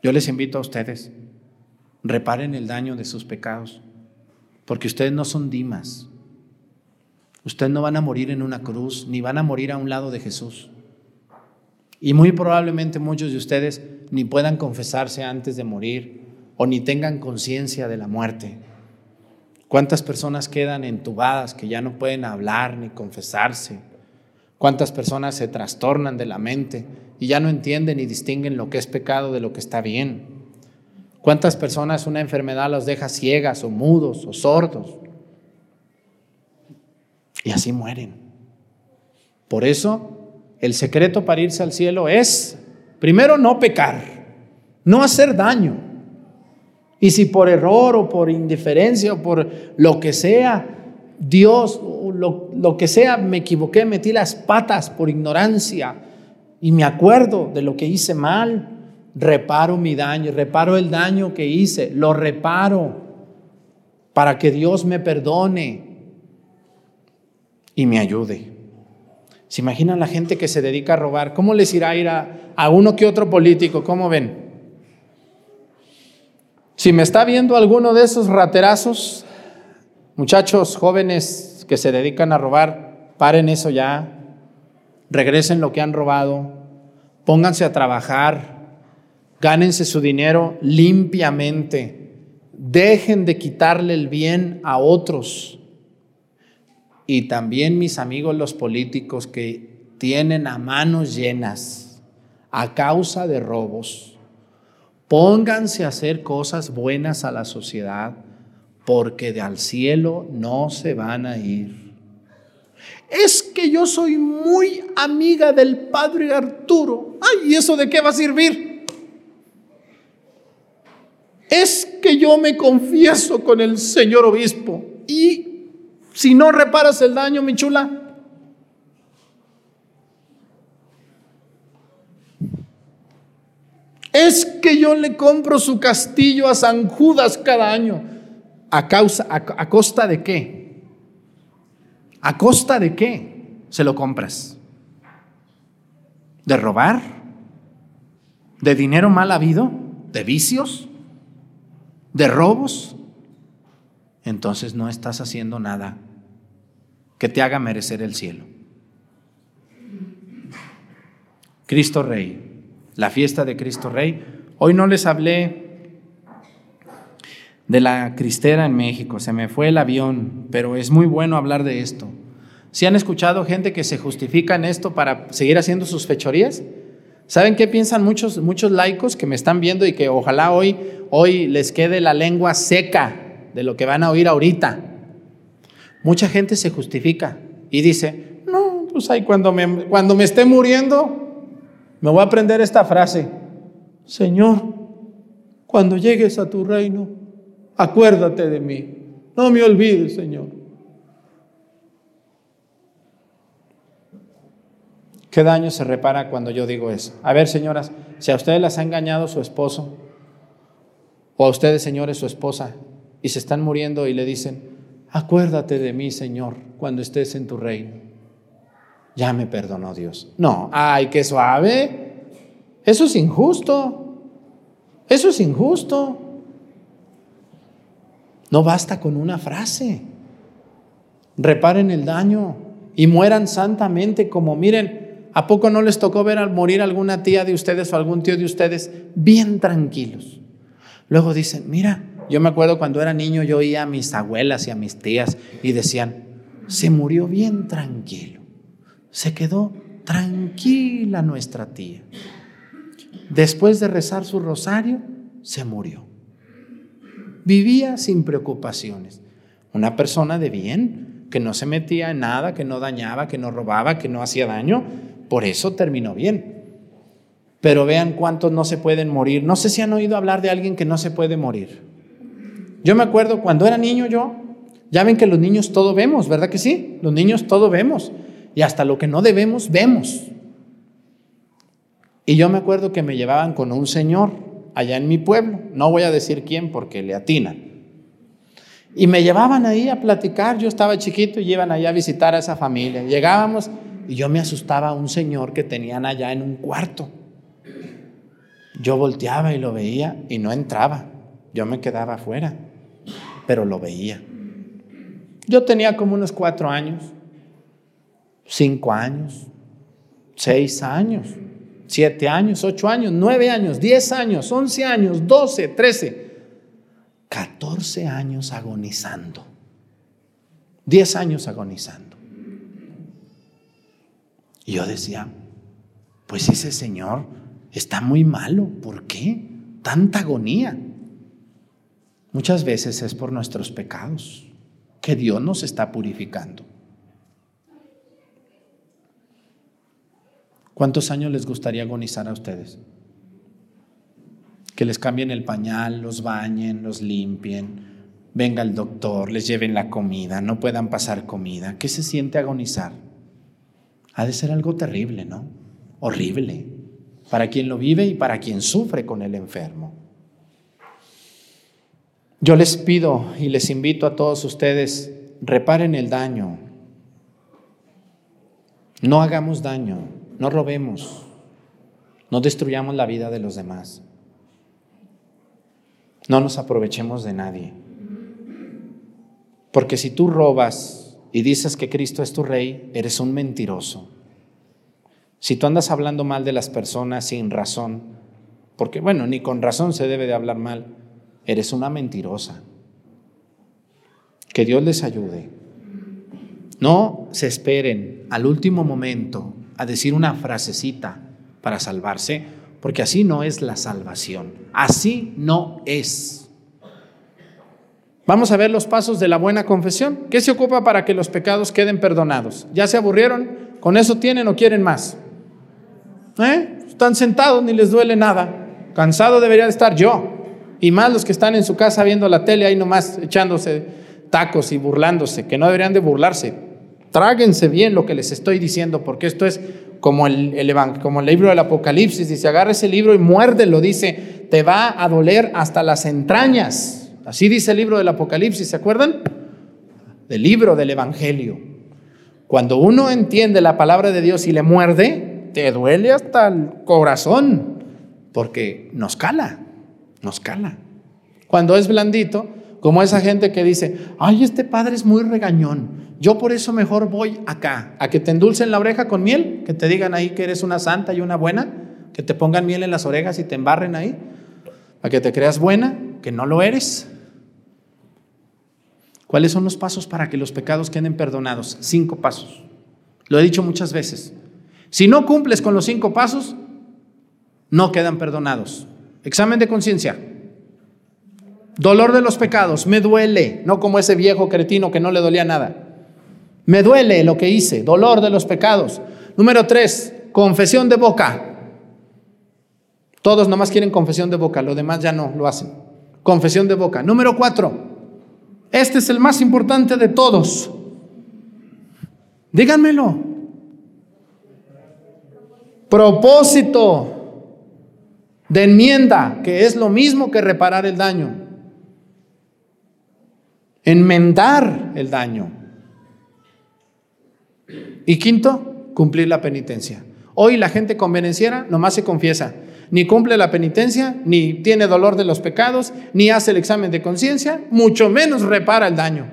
Yo les invito a ustedes, reparen el daño de sus pecados porque ustedes no son dimas. Ustedes no van a morir en una cruz, ni van a morir a un lado de Jesús. Y muy probablemente muchos de ustedes ni puedan confesarse antes de morir o ni tengan conciencia de la muerte. ¿Cuántas personas quedan entubadas que ya no pueden hablar ni confesarse? ¿Cuántas personas se trastornan de la mente y ya no entienden ni distinguen lo que es pecado de lo que está bien? ¿Cuántas personas una enfermedad los deja ciegas o mudos o sordos? Y así mueren. Por eso, el secreto para irse al cielo es, primero, no pecar, no hacer daño. Y si por error o por indiferencia o por lo que sea, Dios, lo, lo que sea, me equivoqué, metí las patas por ignorancia y me acuerdo de lo que hice mal, reparo mi daño, reparo el daño que hice, lo reparo para que Dios me perdone y me ayude. ¿Se imaginan la gente que se dedica a robar? ¿Cómo les irá a ir a, uno que otro político? ¿Cómo ven? Si me está viendo alguno de esos raterazos, muchachos jóvenes que se dedican a robar, paren eso ya, regresen lo que han robado, pónganse a trabajar, Gánense su dinero limpiamente. Dejen de quitarle el bien a otros. Y también mis amigos los políticos que tienen a manos llenas a causa de robos. Pónganse a hacer cosas buenas a la sociedad porque de al cielo no se van a ir. Es que yo soy muy amiga del padre Arturo. Ay, ¿y eso de qué va a servir? Es que yo me confieso con el señor obispo y si no reparas el daño, mi chula, Es que yo le compro su castillo a San Judas cada año. ¿A, causa, a, costa de qué? ¿A costa de qué se lo compras? ¿De robar? ¿De dinero mal habido? ¿De vicios? ¿De robos? Entonces no estás haciendo nada que te haga merecer el cielo. Cristo Rey la fiesta de Cristo Rey. Hoy no les hablé de la cristera en México, se me fue el avión, pero es muy bueno hablar de esto. ¿Si han escuchado gente que se justifica en esto para seguir haciendo sus fechorías? ¿Saben qué piensan muchos, muchos laicos que me están viendo y que ojalá hoy, hoy les quede la lengua seca de lo que van a oír ahorita? Mucha gente se justifica y dice, no, pues ahí cuando me, cuando me esté muriendo, me voy a aprender esta frase. Señor, cuando llegues a tu reino, acuérdate de mí. No me olvides, Señor. ¿Qué daño se repara cuando yo digo eso? A ver, señoras, si a ustedes las ha engañado su esposo, o a ustedes, señores, su esposa, y se están muriendo y le dicen, acuérdate de mí, Señor, cuando estés en tu reino ya me perdonó Dios. No, ay, qué suave. Eso es injusto. Eso es injusto. No basta con una frase. Reparen el daño y mueran santamente como miren, ¿a poco no les tocó ver al morir alguna tía de ustedes o algún tío de ustedes bien tranquilos? Luego dicen, mira, yo me acuerdo cuando era niño yo oía a mis abuelas y a mis tías y decían, se murió bien tranquilo. Se quedó tranquila nuestra tía. Después de rezar su rosario, se murió. Vivía sin preocupaciones. Una persona de bien, que no se metía en nada, que no dañaba, que no robaba, que no hacía daño. Por eso terminó bien. Pero vean cuántos no se pueden morir. No sé si han oído hablar de alguien que no se puede morir. Yo me acuerdo cuando era niño yo, ya ven que los niños todo vemos, ¿verdad que sí? Los niños todo vemos y hasta lo que no debemos vemos. Y yo me acuerdo que me llevaban con un señor allá en mi pueblo, no voy a decir quién porque le atinan. Y me llevaban ahí a platicar, yo estaba chiquito y iban allá a visitar a esa familia. Llegábamos y yo me asustaba a un señor que tenían allá en un cuarto. Yo volteaba y lo veía y no entraba, yo me quedaba afuera, pero lo veía. Yo tenía como unos cuatro años cinco años, seis años, siete años, ocho años, nueve años, diez años, once años, doce, trece, catorce años agonizando, diez años agonizando. Y yo decía, pues ese señor está muy malo, ¿por qué? Tanta agonía. Muchas veces es por nuestros pecados que Dios nos está purificando. ¿Cuántos años les gustaría agonizar a ustedes? Que les cambien el pañal, los bañen, los limpien, venga el doctor, les lleven la comida, no puedan pasar comida. ¿Qué se siente agonizar? Ha de ser algo terrible, ¿no? Horrible. Para quien lo vive y para quien sufre con el enfermo. Yo les pido y les invito a todos ustedes, reparen el daño. No hagamos daño. No robemos, no destruyamos la vida de los demás, no nos aprovechemos de nadie. Porque si tú robas y dices que Cristo es tu rey, eres un mentiroso. Si tú andas hablando mal de las personas sin razón, porque bueno, ni con razón se debe de hablar mal, eres una mentirosa. Que Dios les ayude. No se esperen al último momento a decir una frasecita para salvarse, porque así no es la salvación. Así no es. Vamos a ver los pasos de la buena confesión. ¿Qué se ocupa para que los pecados queden perdonados? ¿Ya se aburrieron? ¿Con eso tienen o quieren más? ¿Eh? Están sentados, ni les duele nada. Cansado debería de estar yo. Y más los que están en su casa viendo la tele ahí nomás echándose tacos y burlándose, que no deberían de burlarse. Tráguense bien lo que les estoy diciendo, porque esto es como el, el, como el libro del Apocalipsis. Dice, agarra ese libro y muérdelo, dice, te va a doler hasta las entrañas. Así dice el libro del Apocalipsis, ¿se acuerdan? Del libro del Evangelio. Cuando uno entiende la palabra de Dios y le muerde, te duele hasta el corazón, porque nos cala nos cala. Cuando es blandito, como esa gente que dice, ay, este padre es muy regañón, yo por eso mejor voy acá, a que te endulcen la oreja con miel, que te digan ahí que eres una santa y una buena, que te pongan miel en las orejas y te embarren ahí, a que te creas buena, que no lo eres. ¿Cuáles son los pasos para que los pecados queden perdonados? Cinco pasos. Lo he dicho muchas veces. Si no cumples con los cinco pasos, no quedan perdonados. Examen de conciencia. Dolor de los pecados, me duele, no como ese viejo cretino que no le dolía nada. Me duele lo que hice, dolor de los pecados. Número tres, confesión de boca. Todos nomás quieren confesión de boca, lo demás ya no lo hacen. Confesión de boca. Número cuatro, este es el más importante de todos. Díganmelo. Propósito de enmienda, que es lo mismo que reparar el daño. Enmendar el daño. Y quinto, cumplir la penitencia. Hoy la gente convenenciera nomás se confiesa, ni cumple la penitencia, ni tiene dolor de los pecados, ni hace el examen de conciencia, mucho menos repara el daño.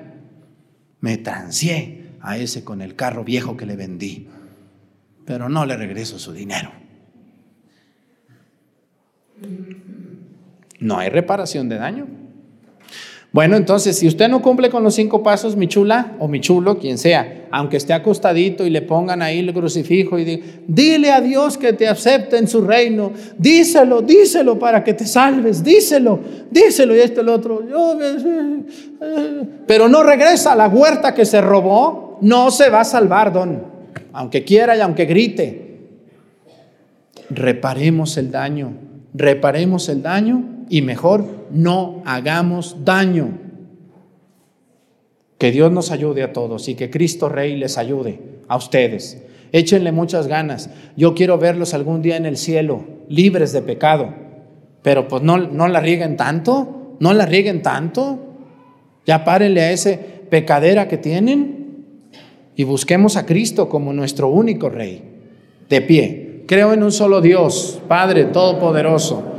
Me transié a ese con el carro viejo que le vendí, pero no le regreso su dinero. No hay reparación de daño. Bueno, entonces, si usted no cumple con los cinco pasos, mi chula o mi chulo, quien sea, aunque esté acostadito y le pongan ahí el crucifijo y diga, dile a Dios que te acepte en su reino, díselo, díselo para que te salves, díselo, díselo y este el otro, pero no regresa a la huerta que se robó, no se va a salvar, don, aunque quiera y aunque grite. Reparemos el daño. Reparemos el daño y mejor no hagamos daño. Que Dios nos ayude a todos y que Cristo Rey les ayude a ustedes. Échenle muchas ganas. Yo quiero verlos algún día en el cielo, libres de pecado. Pero pues no, no la rieguen tanto, no la rieguen tanto. Ya párenle a ese pecadera que tienen y busquemos a Cristo como nuestro único Rey. De pie. Creo en un solo Dios, Padre Todopoderoso,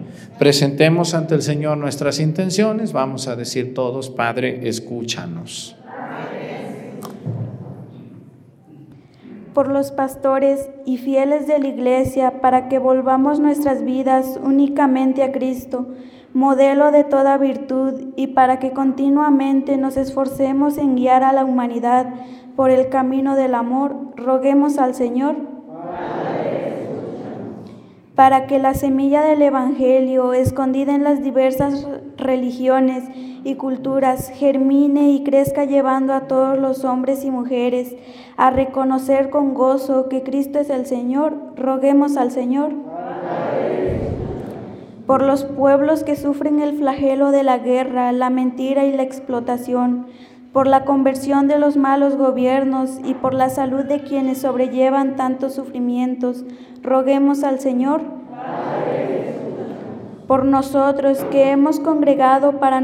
Presentemos ante el Señor nuestras intenciones. Vamos a decir todos, Padre, escúchanos. Por los pastores y fieles de la Iglesia, para que volvamos nuestras vidas únicamente a Cristo, modelo de toda virtud, y para que continuamente nos esforcemos en guiar a la humanidad por el camino del amor, roguemos al Señor para que la semilla del Evangelio, escondida en las diversas religiones y culturas, germine y crezca llevando a todos los hombres y mujeres a reconocer con gozo que Cristo es el Señor. Roguemos al Señor. Por los pueblos que sufren el flagelo de la guerra, la mentira y la explotación, por la conversión de los malos gobiernos y por la salud de quienes sobrellevan tantos sufrimientos, roguemos al Señor. Por nosotros que hemos congregado para,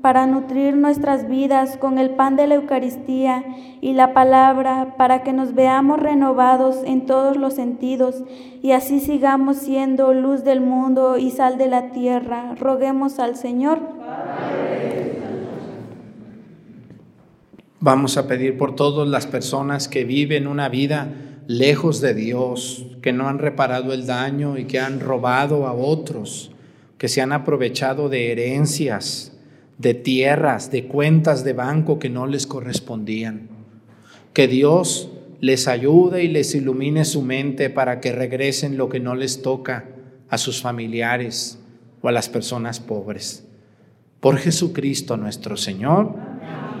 para nutrir nuestras vidas con el pan de la Eucaristía y la palabra, para que nos veamos renovados en todos los sentidos y así sigamos siendo luz del mundo y sal de la tierra, roguemos al Señor. Vamos a pedir por todas las personas que viven una vida lejos de Dios, que no han reparado el daño y que han robado a otros, que se han aprovechado de herencias, de tierras, de cuentas de banco que no les correspondían. Que Dios les ayude y les ilumine su mente para que regresen lo que no les toca a sus familiares o a las personas pobres. Por Jesucristo nuestro Señor.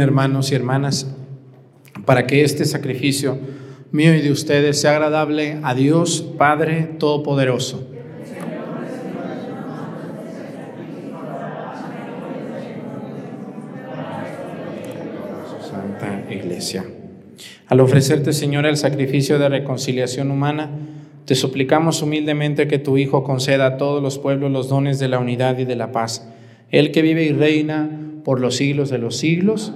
Hermanos y hermanas para que este sacrificio mío y de ustedes sea agradable a Dios Padre Todopoderoso. Santa Iglesia. Al ofrecerte, Señor, el sacrificio de reconciliación humana, te suplicamos humildemente que tu Hijo conceda a todos los pueblos los dones de la unidad y de la paz. El que vive y reina por los siglos de los siglos.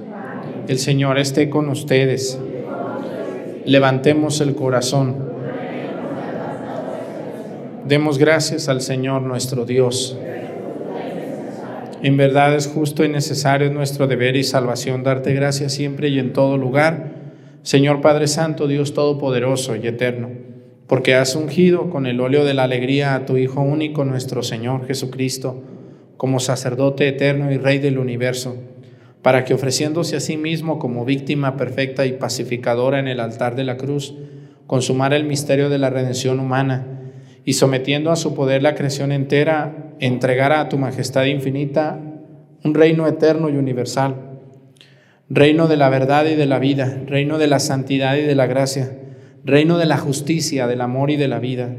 El Señor esté con ustedes. Levantemos el corazón. Demos gracias al Señor nuestro Dios. En verdad es justo y necesario nuestro deber y salvación darte gracias siempre y en todo lugar, Señor Padre Santo, Dios Todopoderoso y Eterno, porque has ungido con el óleo de la alegría a tu Hijo único, nuestro Señor Jesucristo como sacerdote eterno y rey del universo, para que ofreciéndose a sí mismo como víctima perfecta y pacificadora en el altar de la cruz, consumara el misterio de la redención humana y sometiendo a su poder la creación entera, entregara a tu majestad infinita un reino eterno y universal, reino de la verdad y de la vida, reino de la santidad y de la gracia, reino de la justicia, del amor y de la vida.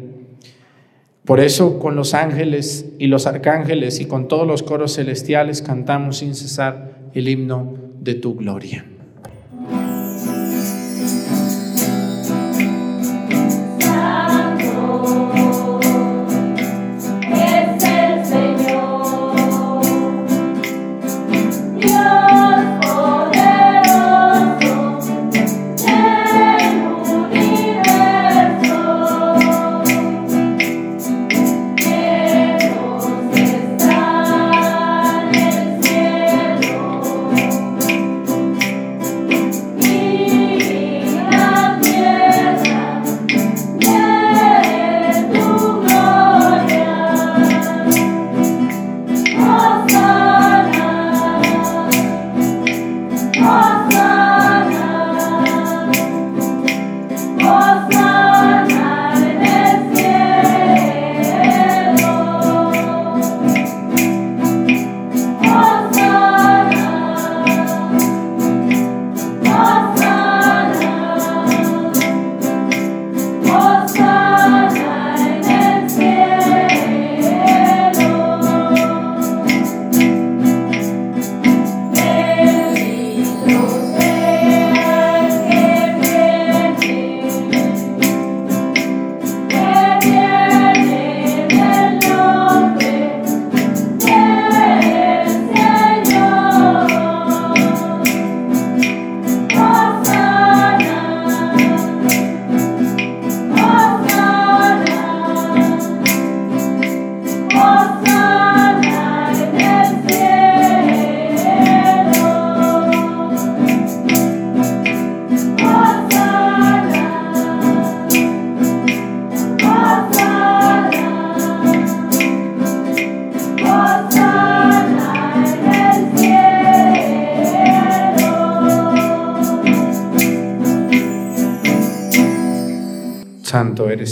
Por eso con los ángeles y los arcángeles y con todos los coros celestiales cantamos sin cesar el himno de tu gloria.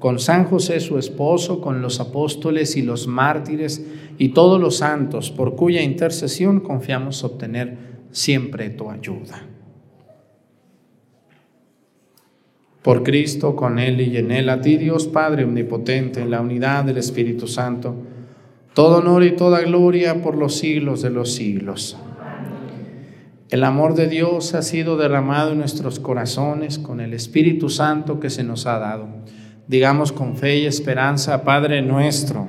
con San José su esposo, con los apóstoles y los mártires y todos los santos, por cuya intercesión confiamos obtener siempre tu ayuda. Por Cristo, con Él y en Él, a ti Dios Padre Omnipotente, en la unidad del Espíritu Santo, todo honor y toda gloria por los siglos de los siglos. El amor de Dios ha sido derramado en nuestros corazones con el Espíritu Santo que se nos ha dado. Digamos con fe y esperanza, Padre nuestro.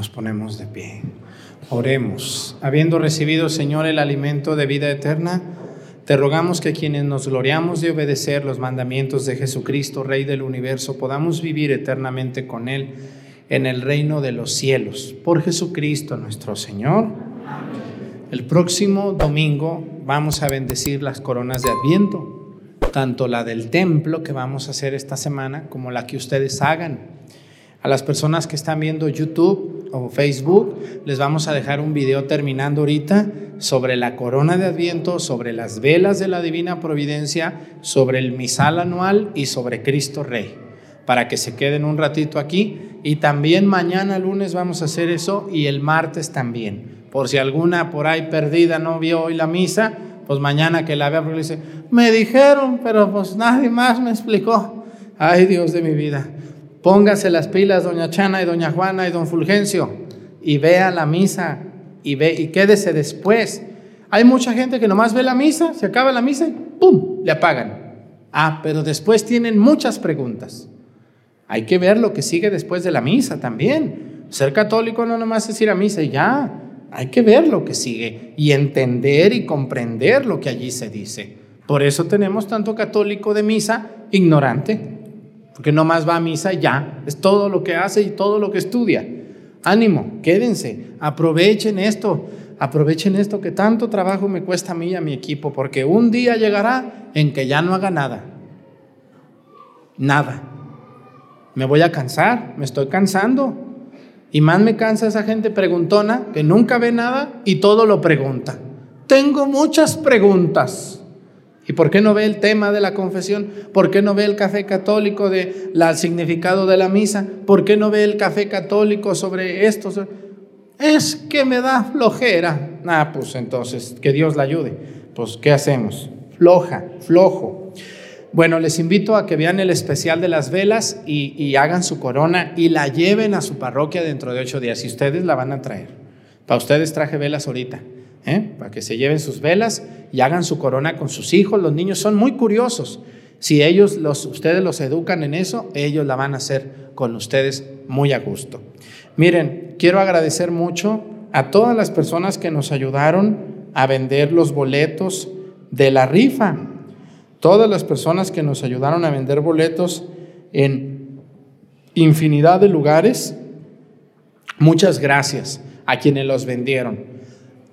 Nos ponemos de pie. Oremos. Habiendo recibido, Señor, el alimento de vida eterna, te rogamos que quienes nos gloriamos de obedecer los mandamientos de Jesucristo, Rey del universo, podamos vivir eternamente con Él en el reino de los cielos. Por Jesucristo nuestro Señor. El próximo domingo vamos a bendecir las coronas de Adviento, tanto la del templo que vamos a hacer esta semana como la que ustedes hagan. A las personas que están viendo YouTube o Facebook, les vamos a dejar un video terminando ahorita sobre la corona de Adviento, sobre las velas de la Divina Providencia, sobre el misal anual y sobre Cristo Rey, para que se queden un ratito aquí. Y también mañana lunes vamos a hacer eso y el martes también. Por si alguna por ahí perdida no vio hoy la misa, pues mañana que la vea, porque dice, me dijeron, pero pues nadie más me explicó. Ay Dios de mi vida. Póngase las pilas, doña Chana y doña Juana y don Fulgencio, y vea la misa y, ve, y quédese después. Hay mucha gente que nomás ve la misa, se acaba la misa y ¡pum! le apagan. Ah, pero después tienen muchas preguntas. Hay que ver lo que sigue después de la misa también. Ser católico no nomás es ir a misa y ya. Hay que ver lo que sigue y entender y comprender lo que allí se dice. Por eso tenemos tanto católico de misa ignorante porque no más va a misa y ya, es todo lo que hace y todo lo que estudia. Ánimo, quédense, aprovechen esto, aprovechen esto que tanto trabajo me cuesta a mí y a mi equipo, porque un día llegará en que ya no haga nada. Nada. Me voy a cansar, me estoy cansando. Y más me cansa esa gente preguntona que nunca ve nada y todo lo pregunta. Tengo muchas preguntas. ¿Y por qué no ve el tema de la confesión? ¿Por qué no ve el café católico del significado de la misa? ¿Por qué no ve el café católico sobre esto? Es que me da flojera. Ah, pues entonces, que Dios la ayude. Pues, ¿qué hacemos? Floja, flojo. Bueno, les invito a que vean el especial de las velas y, y hagan su corona y la lleven a su parroquia dentro de ocho días. Y ustedes la van a traer. Para ustedes traje velas ahorita. ¿Eh? para que se lleven sus velas y hagan su corona con sus hijos. Los niños son muy curiosos. Si ellos, los, ustedes los educan en eso, ellos la van a hacer con ustedes muy a gusto. Miren, quiero agradecer mucho a todas las personas que nos ayudaron a vender los boletos de la rifa. Todas las personas que nos ayudaron a vender boletos en infinidad de lugares. Muchas gracias a quienes los vendieron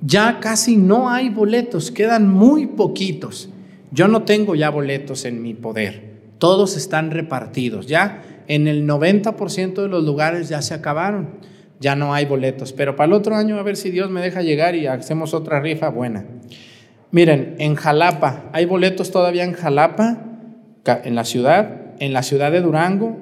ya casi no hay boletos, quedan muy poquitos. Yo no tengo ya boletos en mi poder, todos están repartidos. Ya en el 90% de los lugares ya se acabaron, ya no hay boletos. Pero para el otro año a ver si Dios me deja llegar y hacemos otra rifa buena. Miren, en Jalapa, hay boletos todavía en Jalapa, en la ciudad, en la ciudad de Durango,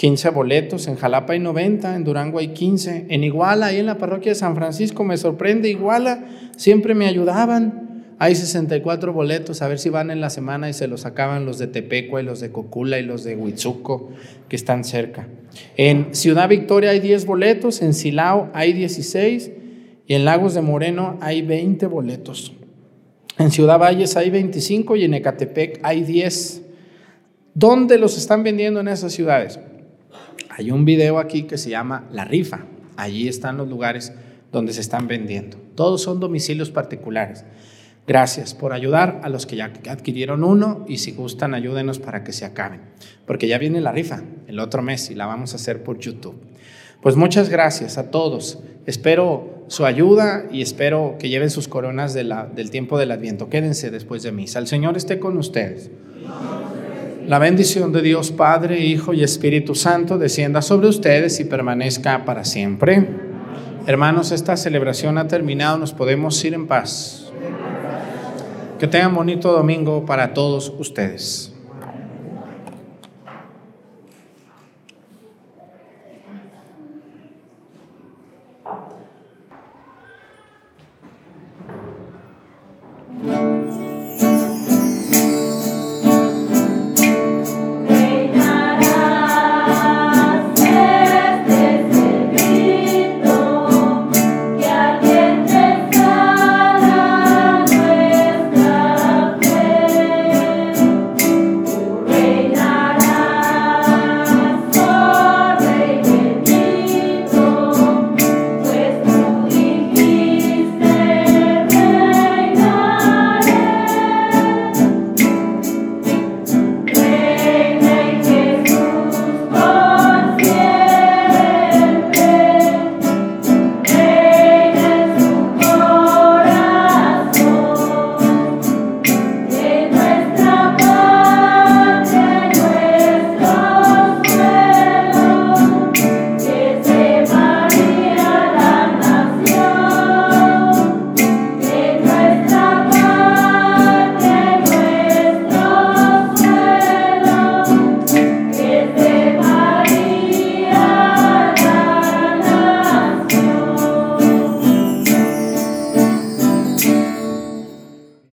15 boletos, en Jalapa hay 90, en Durango hay 15, en Iguala, ahí en la parroquia de San Francisco, me sorprende, Iguala, siempre me ayudaban, hay 64 boletos, a ver si van en la semana y se los acaban los de Tepecua y los de Cocula y los de Huitzuco, que están cerca. En Ciudad Victoria hay 10 boletos, en Silao hay 16 y en Lagos de Moreno hay 20 boletos. En Ciudad Valles hay 25 y en Ecatepec hay 10. ¿Dónde los están vendiendo en esas ciudades? Hay un video aquí que se llama La Rifa. Allí están los lugares donde se están vendiendo. Todos son domicilios particulares. Gracias por ayudar a los que ya adquirieron uno y si gustan ayúdenos para que se acaben, porque ya viene la rifa el otro mes y la vamos a hacer por YouTube. Pues muchas gracias a todos. Espero su ayuda y espero que lleven sus coronas del tiempo del Adviento. Quédense después de misa. El Señor esté con ustedes. La bendición de Dios Padre, Hijo y Espíritu Santo descienda sobre ustedes y permanezca para siempre. Hermanos, esta celebración ha terminado, nos podemos ir en paz. Que tengan bonito domingo para todos ustedes.